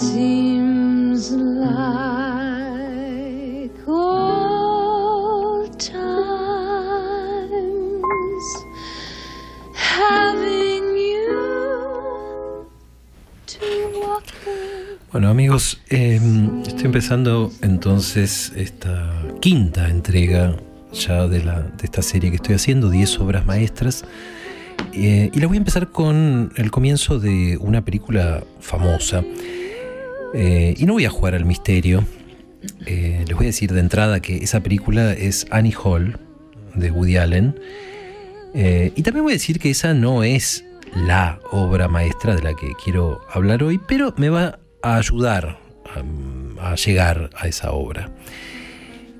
seems like. Bueno amigos, eh, estoy empezando entonces esta quinta entrega ya de, la, de esta serie que estoy haciendo, 10 obras maestras. Eh, y la voy a empezar con el comienzo de una película famosa. Eh, y no voy a jugar al misterio. Eh, les voy a decir de entrada que esa película es Annie Hall de Woody Allen. Eh, y también voy a decir que esa no es la obra maestra de la que quiero hablar hoy, pero me va a ayudar a, llegar a esa obra.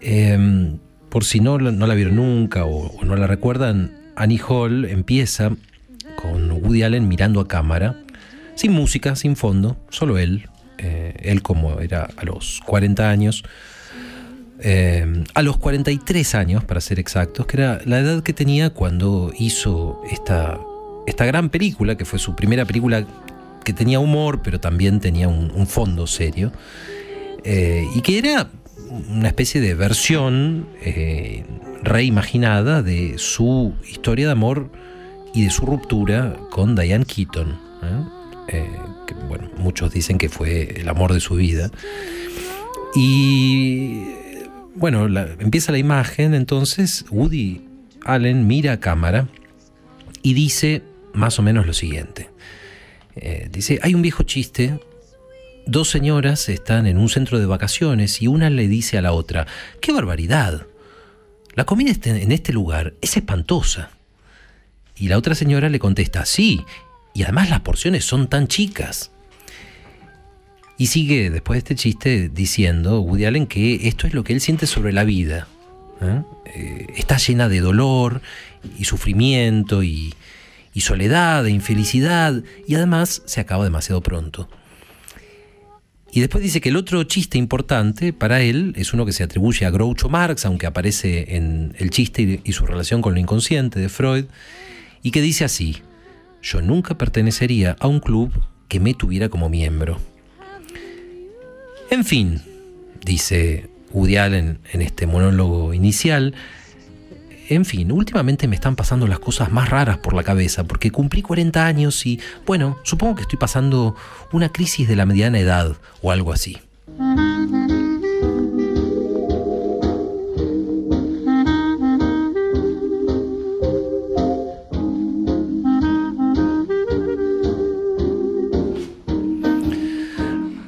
Eh, por si no, no la vieron nunca o no la recuerdan, Annie Hall empieza con Woody Allen mirando a cámara, sin música, sin fondo, solo él, eh, él como era a los 40 años, eh, a los 43 años para ser exactos, que era la edad que tenía cuando hizo esta, esta gran película, que fue su primera película que tenía humor, pero también tenía un, fondo serio, eh, y que era una especie de versión reimaginada de su historia de amor y de su ruptura con Diane Keaton. Eh, que, bueno, muchos dicen que fue el amor de su vida. Y bueno, empieza la imagen, entonces Woody Allen mira a cámara y dice más o menos lo siguiente. Eh, dice, hay un viejo chiste Dos señoras están en un centro de vacaciones y una le dice a la otra, ¡qué barbaridad! La comida este- en este lugar es espantosa. Y la otra señora le contesta, sí, y además las porciones son tan chicas. Y sigue después de este chiste diciendo Woody Allen que esto es lo que él siente sobre la vida. ¿eh? Eh, está llena de dolor y sufrimiento y, y soledad e infelicidad y además se acaba demasiado pronto. Y después dice que el otro chiste importante para él es uno que se atribuye a Groucho Marx, aunque aparece en el chiste y, y su relación con lo inconsciente de Freud, y que dice así, yo nunca pertenecería a un club que me tuviera como miembro. En fin, dice Woody en este monólogo inicial, en fin, últimamente me están pasando las cosas más raras por la cabeza, porque cumplí 40 años y, bueno, supongo que estoy pasando una crisis de la mediana edad o algo así.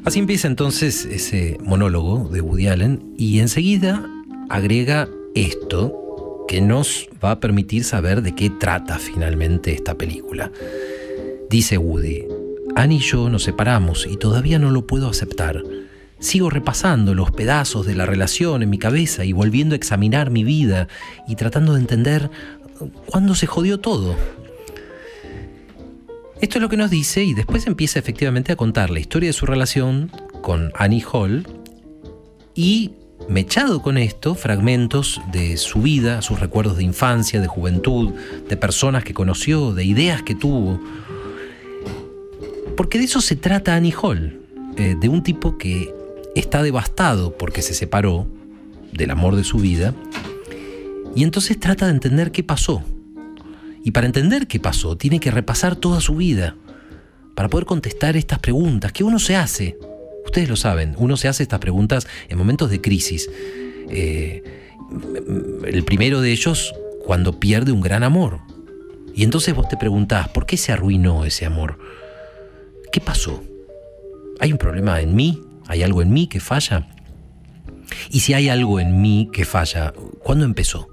Así empieza entonces ese monólogo de Woody Allen y enseguida agrega esto que nos va a permitir saber de qué trata finalmente esta película. Dice Woody, Annie y yo nos separamos y todavía no lo puedo aceptar. Sigo repasando los pedazos de la relación en mi cabeza y volviendo a examinar mi vida y tratando de entender cuándo se jodió todo. Esto es lo que nos dice y después empieza efectivamente a contar la historia de su relación con Annie Hall y mechado con esto fragmentos de su vida, sus recuerdos de infancia, de juventud, de personas que conoció, de ideas que tuvo. Porque de eso se trata Annie Hall, eh, de un tipo que está devastado porque se separó del amor de su vida y entonces trata de entender qué pasó. Y para entender qué pasó, tiene que repasar toda su vida para poder contestar estas preguntas que uno se hace. Ustedes lo saben, uno se hace estas preguntas en momentos de crisis. Eh, el primero de ellos cuando pierde un gran amor. Y entonces vos te preguntás, ¿por qué se arruinó ese amor? ¿Qué pasó? ¿Hay un problema en mí? ¿Hay algo en mí que falla? Y si hay algo en mí que falla, ¿cuándo empezó?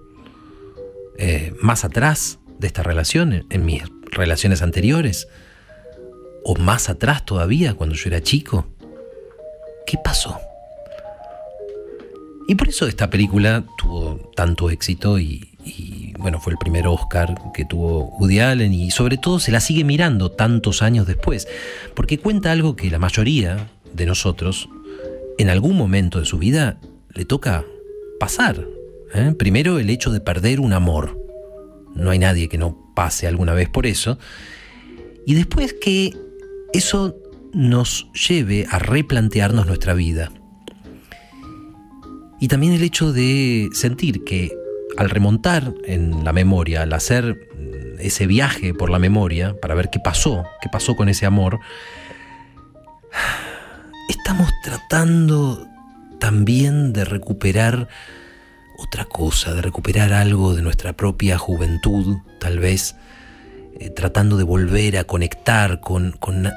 Eh, ¿Más atrás de esta relación, en mis relaciones anteriores? ¿O más atrás todavía, cuando yo era chico? ¿Qué pasó? Y por eso esta película tuvo tanto éxito y, bueno, fue el primer Oscar que tuvo Woody Allen y sobre todo se la sigue mirando tantos años después, porque cuenta algo que la mayoría de nosotros en algún momento de su vida le toca pasar. ¿eh? Primero el hecho de perder un amor. No hay nadie que no pase alguna vez por eso. Y después que eso nos lleve a replantearnos nuestra vida. Y también el hecho de sentir que al remontar en la memoria, al hacer ese viaje por la memoria para ver qué pasó, qué pasó con ese amor, estamos tratando también de recuperar otra cosa, de recuperar algo de nuestra propia juventud, tal vez, eh, tratando de volver a conectar con, con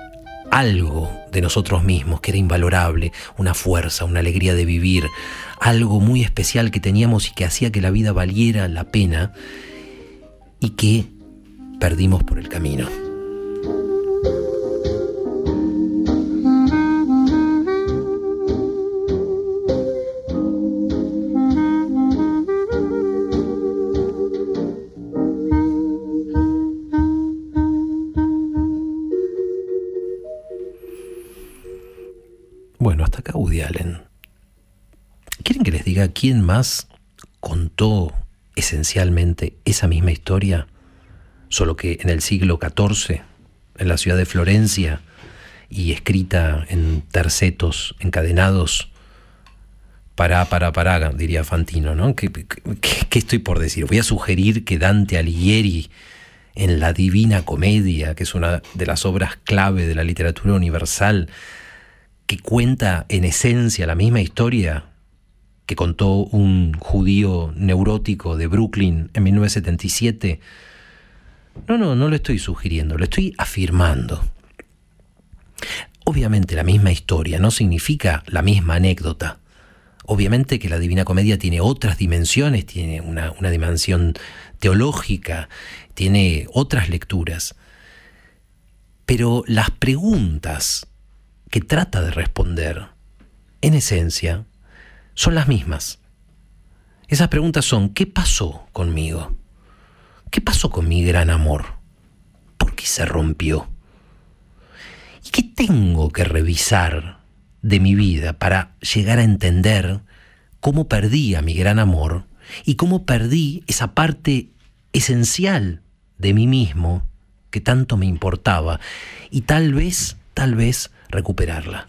algo de nosotros mismos que era invalorable, una fuerza, una alegría de vivir, algo muy especial que teníamos y que hacía que la vida valiera la pena y que perdimos por el camino. Bueno, hasta acá Woody Allen. ¿Quieren que les diga quién más contó esencialmente esa misma historia? Solo que en el siglo XIV, en la ciudad de Florencia, y escrita en tercetos encadenados, para, para, para, diría Fantino, ¿no? ¿Qué, qué, estoy por decir? Voy a sugerir que Dante Alighieri, en La Divina Comedia, que es una de las obras clave de la literatura universal, que cuenta en esencia la misma historia que contó un judío neurótico de Brooklyn en 1977. No, no, no lo estoy sugiriendo, lo estoy afirmando. Obviamente la misma historia no significa la misma anécdota. Obviamente que la Divina Comedia tiene otras dimensiones, tiene una, una dimensión teológica, tiene otras lecturas. Pero las preguntas que trata de responder, en esencia, son las mismas. Esas preguntas son, ¿qué pasó conmigo? ¿Qué pasó con mi gran amor? ¿Por qué se rompió? ¿Y qué tengo que revisar de mi vida para llegar a entender cómo perdí a mi gran amor y cómo perdí esa parte esencial de mí mismo que tanto me importaba y tal vez, tal vez recuperarla.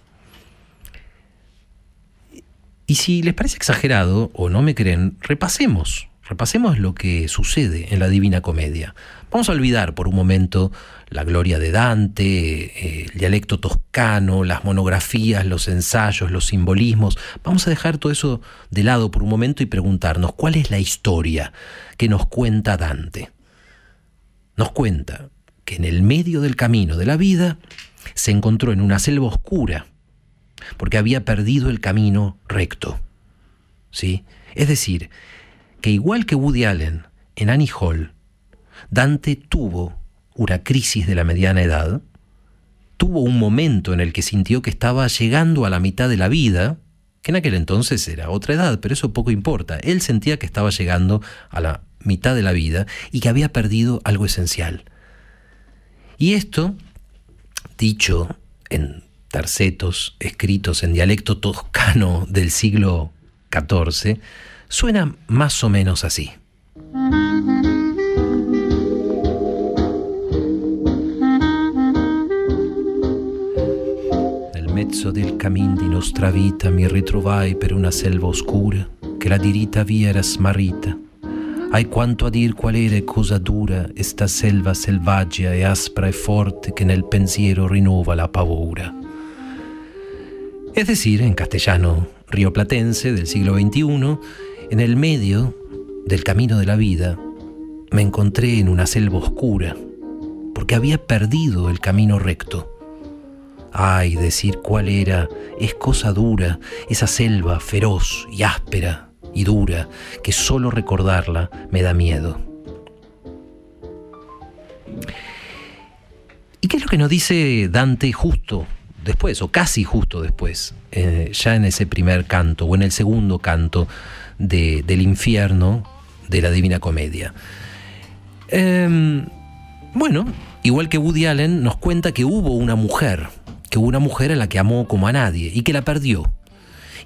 Y si les parece exagerado o no me creen, repasemos, repasemos lo que sucede en la Divina Comedia. Vamos a olvidar por un momento la gloria de Dante, el dialecto toscano, las monografías, los ensayos, los simbolismos. Vamos a dejar todo eso de lado por un momento y preguntarnos cuál es la historia que nos cuenta Dante. Nos cuenta que en el medio del camino de la vida se encontró en una selva oscura porque había perdido el camino recto. ¿Sí? Es decir, que igual que Woody Allen en Annie Hall, Dante tuvo una crisis de la mediana edad, tuvo un momento en el que sintió que estaba llegando a la mitad de la vida, que en aquel entonces era otra edad, pero eso poco importa. Él sentía que estaba llegando a la mitad de la vida y que había perdido algo esencial. Y esto dicho en tercetos escritos en dialecto toscano del siglo XIV, suena más o menos así. Nel mezzo del camin di nostra vita mi ritrovai per una selva oscura che la dirita via era smarrita Hay quanto a dir qual era cosa dura esta selva selvaggia e aspra e forte que en el pensiero rinnova la paura. Es decir, en castellano rioplatense del siglo XXI, en el medio del camino de la vida, me encontré en una selva oscura, porque había perdido el camino recto. Ay, decir cuál era es cosa dura, esa selva feroz y áspera y dura que solo recordarla me da miedo. ¿Y qué es lo que nos dice Dante justo después, o casi justo después, eh, ya en ese primer canto o en el segundo canto del infierno de la Divina Comedia? Em, bueno, igual que Woody Allen nos cuenta que hubo una mujer, que hubo una mujer a la que amó como a nadie y que la perdió.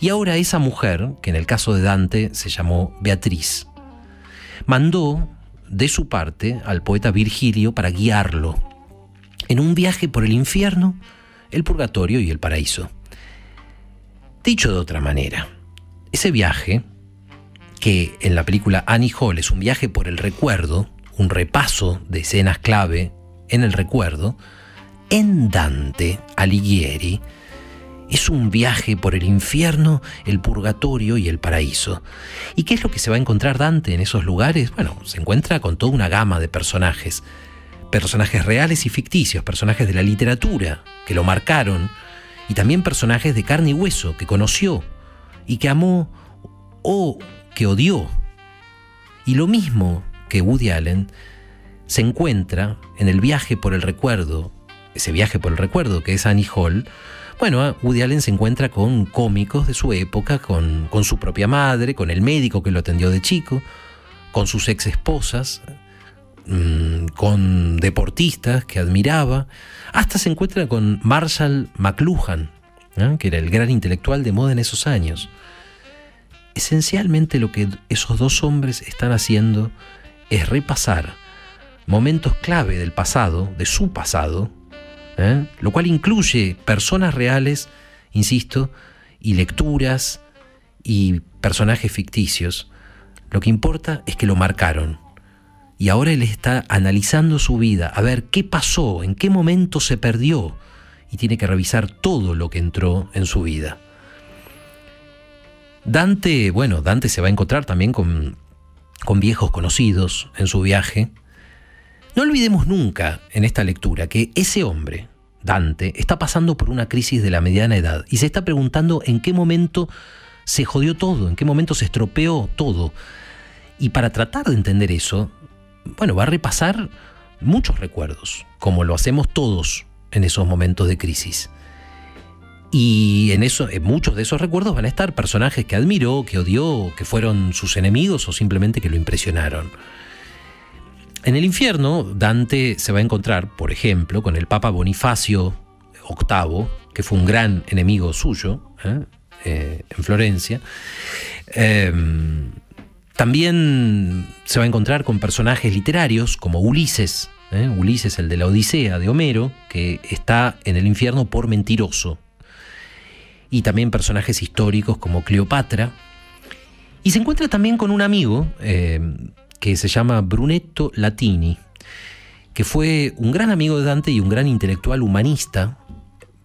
Y ahora esa mujer, que en el caso de Dante se llamó Beatriz, mandó de su parte al poeta Virgilio para guiarlo en un viaje por el infierno el purgatorio y el paraíso. Dicho de otra manera, ese viaje, que en la película Annie Hall es un viaje por el recuerdo, un repaso de escenas clave en el recuerdo, en Dante Alighieri es un viaje por el infierno, el purgatorio y el paraíso. ¿Y qué es lo que se va a encontrar Dante en esos lugares? Bueno, se encuentra con toda una gama de personajes, personajes reales y ficticios, personajes de la literatura que lo marcaron, y también personajes de carne y hueso que conoció y que amó o que odió. Y lo mismo que Woody Allen se encuentra en el viaje por el recuerdo, ese viaje por el recuerdo que es Annie Hall, bueno, Woody Allen se encuentra con cómicos de su época, con, con su propia madre, con el médico que lo atendió de chico, con sus ex esposas, mm, con deportistas que admiraba, hasta se encuentra con Marshall McLuhan, que era el gran intelectual de moda en esos años. Esencialmente lo que esos dos hombres están haciendo es repasar momentos clave del pasado, de su pasado, ¿eh? lo cual incluye personas reales, insisto, y lecturas y personajes ficticios. Lo que importa es que lo marcaron. Y ahora él está analizando su vida, a ver qué pasó, en qué momento se perdió, y tiene que revisar todo lo que entró en su vida. Dante, bueno, Dante se va a encontrar también con, con viejos conocidos en su viaje, no olvidemos nunca en esta lectura que ese hombre, Dante, está pasando por una crisis de la mediana edad y se está preguntando en qué momento se jodió todo, en qué momento se estropeó todo. Y para tratar de entender eso, bueno, va a repasar muchos recuerdos, como lo hacemos todos en esos momentos de crisis. Y en, en muchos de esos recuerdos van a estar personajes que admiró, que odió, que fueron sus enemigos o simplemente que lo impresionaron. En el infierno, Dante se va a encontrar, por ejemplo, con el Papa Bonifacio VIII, que fue un gran enemigo suyo ¿eh? Eh, en Florencia. Em, también se va a encontrar con personajes literarios como Ulises, ¿eh? Ulises el de la Odisea de Homero, que está en el infierno por mentiroso. Y también personajes históricos como Cleopatra. Y se encuentra también con un amigo, em, que se llama Brunetto Latini, que fue un gran amigo de Dante y un gran intelectual humanista,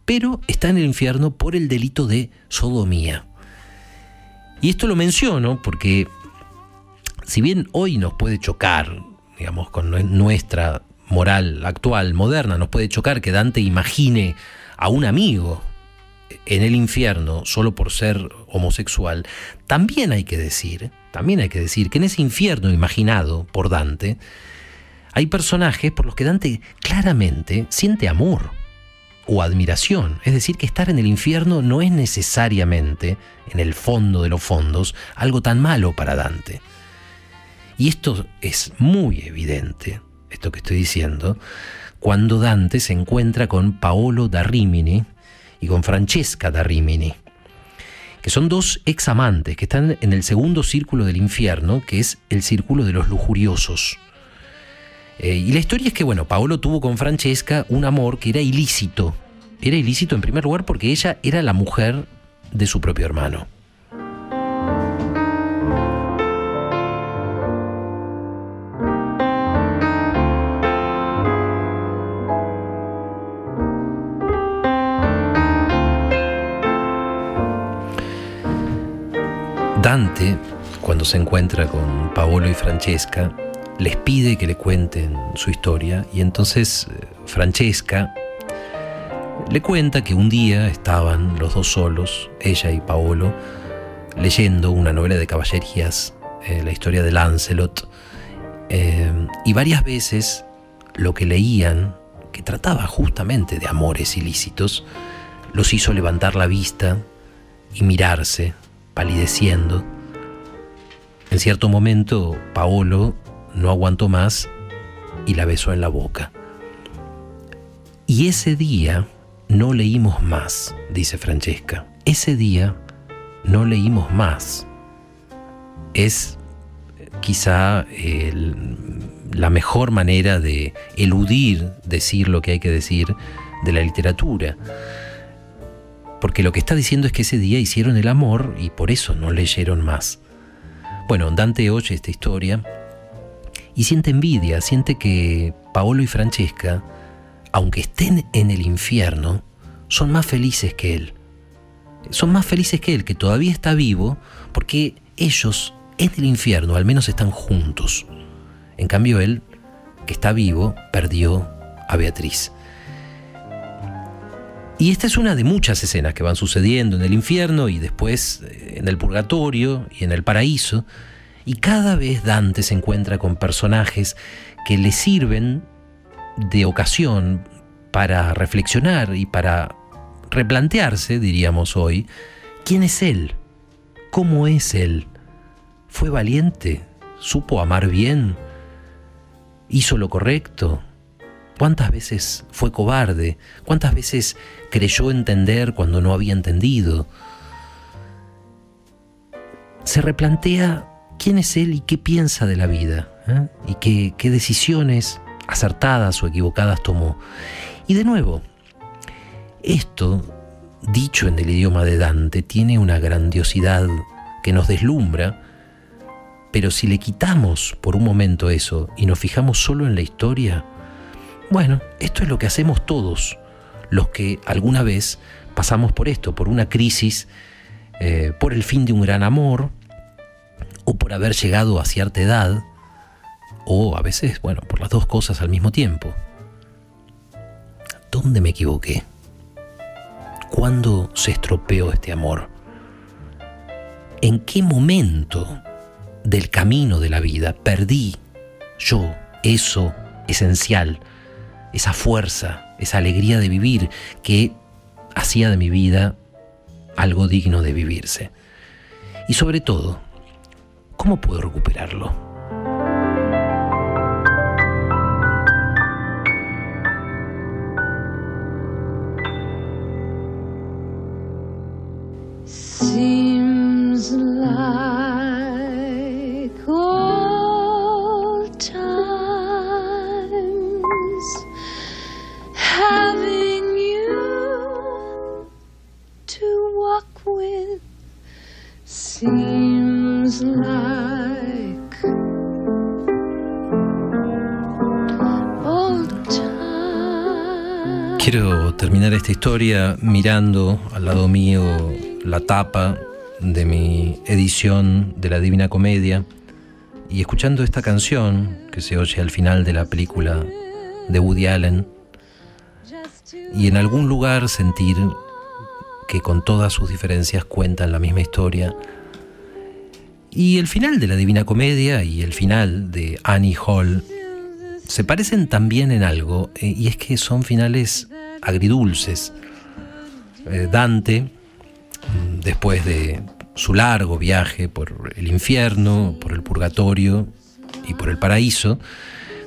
pero está en el infierno por el delito de sodomía. Y esto lo menciono porque, si bien hoy nos puede chocar, digamos, con nuestra moral actual, moderna, nos puede chocar que Dante imagine a un amigo en el infierno solo por ser homosexual, también hay que decir, también hay que decir que en ese infierno imaginado por Dante, hay personajes por los que Dante claramente siente amor o admiración. Es decir, que estar en el infierno no es necesariamente, en el fondo de los fondos, algo tan malo para Dante. Y esto es muy evidente, esto que estoy diciendo, cuando Dante se encuentra con Paolo da Rimini, y con Francesca da Rimini, que son dos ex amantes que están en el segundo círculo del infierno, que es el círculo de los lujuriosos. Eh, y la historia es que, bueno, Paolo tuvo con Francesca un amor que era ilícito. Era ilícito en primer lugar porque ella era la mujer de su propio hermano. Dante, cuando se encuentra con Paolo y Francesca, les pide que le cuenten su historia y entonces eh, Francesca le cuenta que un día estaban los dos solos, ella y Paolo, leyendo una novela de caballerías, eh, la historia de Lancelot, eh, y varias veces lo que leían, que trataba justamente de amores ilícitos, los hizo levantar la vista y mirarse palideciendo. En cierto momento, Paolo no aguantó más y la besó en la boca. Y ese día no leímos más, dice Francesca. Ese día no leímos más. Es quizá la mejor manera de eludir decir lo que hay que decir de la literatura. Porque lo que está diciendo es que ese día hicieron el amor y por eso no leyeron más. Bueno, Dante oye esta historia y siente envidia, siente que Paolo y Francesca, aunque estén en el infierno, son más felices que él. Son más felices que él, que todavía está vivo, porque ellos en el infierno al menos están juntos. En cambio él, que está vivo, perdió a Beatriz. Y esta es una de muchas escenas que van sucediendo en el infierno y después eh, en el purgatorio y en el paraíso. Y cada vez Dante se encuentra con personajes que le sirven de ocasión para reflexionar y para replantearse, diríamos hoy, quién es él, cómo es él. ¿Fue valiente? ¿Supo amar bien? ¿Hizo lo correcto? ¿Cuántas veces fue cobarde? ¿Cuántas veces creyó entender cuando no había entendido? Se replantea quién es él y qué piensa de la vida, ¿eh? y qué, qué decisiones acertadas o equivocadas tomó. Y de nuevo, esto, dicho en el idioma de Dante, tiene una grandiosidad que nos deslumbra, pero si le quitamos por un momento eso y nos fijamos solo en la historia, bueno, esto es lo que hacemos todos, los que alguna vez pasamos por esto, por una crisis, eh, por el fin de un gran amor, o por haber llegado a cierta edad, o a veces, bueno, por las dos cosas al mismo tiempo. ¿Dónde me equivoqué? ¿Cuándo se estropeó este amor? ¿En qué momento del camino de la vida perdí yo eso esencial, esa fuerza, esa alegría de vivir que hacía de mi vida algo digno de vivirse? Y sobre todo, ¿cómo puedo recuperarlo? Quiero terminar esta historia mirando al lado mío la tapa de mi edición de la Divina Comedia y escuchando esta canción que se oye al final de la película de Woody Allen y en algún lugar sentir que con todas sus diferencias cuentan la misma historia. Y el final de la Divina Comedia y el final de Annie Hall se parecen también en algo, eh, y es que son finales agridulces. Eh, Dante, después de su largo viaje por el infierno, por el purgatorio y por el paraíso,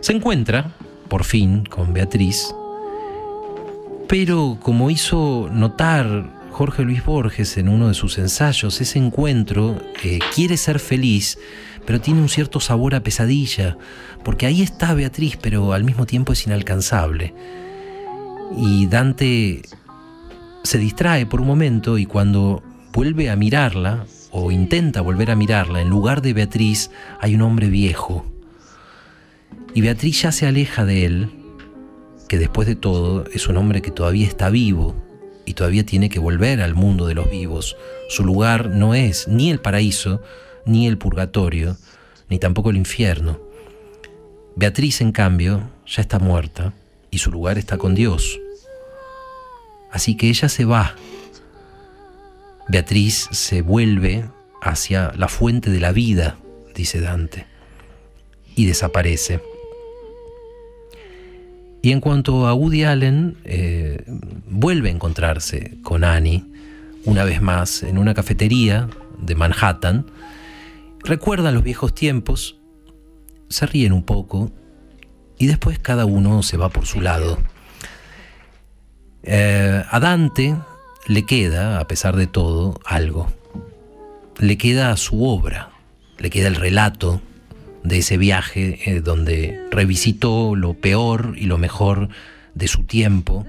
se encuentra, por fin, con Beatriz, pero como hizo notar Jorge Luis Borges en uno de sus ensayos, ese encuentro eh, quiere ser feliz, pero tiene un cierto sabor a pesadilla, porque ahí está Beatriz, pero al mismo tiempo es inalcanzable. Y Dante se distrae por un momento y cuando vuelve a mirarla, o intenta volver a mirarla, en lugar de Beatriz hay un hombre viejo. Y Beatriz ya se aleja de él, que después de todo es un hombre que todavía está vivo y todavía tiene que volver al mundo de los vivos. Su lugar no es ni el paraíso, ni el purgatorio, ni tampoco el infierno. Beatriz, en cambio, ya está muerta y su lugar está con Dios. Así que ella se va. Beatriz se vuelve hacia la fuente de la vida, dice Dante, y desaparece. Y en cuanto a Woody Allen, eh, vuelve a encontrarse con Annie una vez más en una cafetería de Manhattan. Recuerdan los viejos tiempos, se ríen un poco y después cada uno se va por su lado. Eh, a Dante le queda, a pesar de todo, algo. Le queda su obra, le queda el relato, de ese viaje eh, donde revisitó lo peor y lo mejor de su tiempo,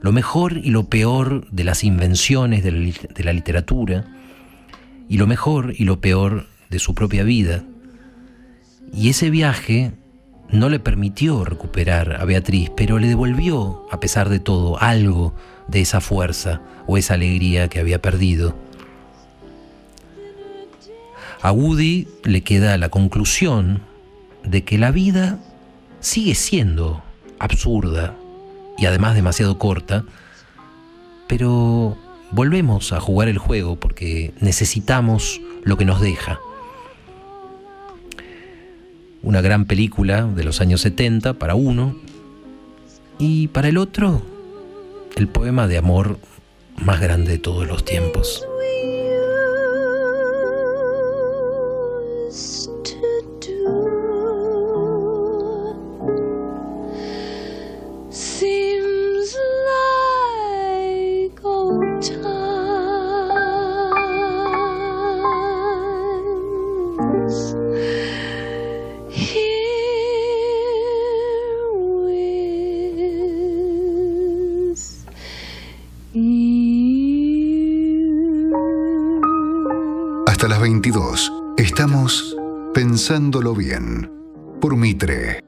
lo mejor y lo peor de las invenciones de la, de la literatura, y lo mejor y lo peor de su propia vida. Y ese viaje no le permitió recuperar a Beatriz, pero le devolvió, a pesar de todo, algo de esa fuerza o esa alegría que había perdido. A Woody le queda la conclusión de que la vida sigue siendo absurda y además demasiado corta, pero volvemos a jugar el juego porque necesitamos lo que nos deja. Una gran película de los años 70 para uno y para el otro el poema de amor más grande de todos los tiempos. Pensándolo bien por Mitre.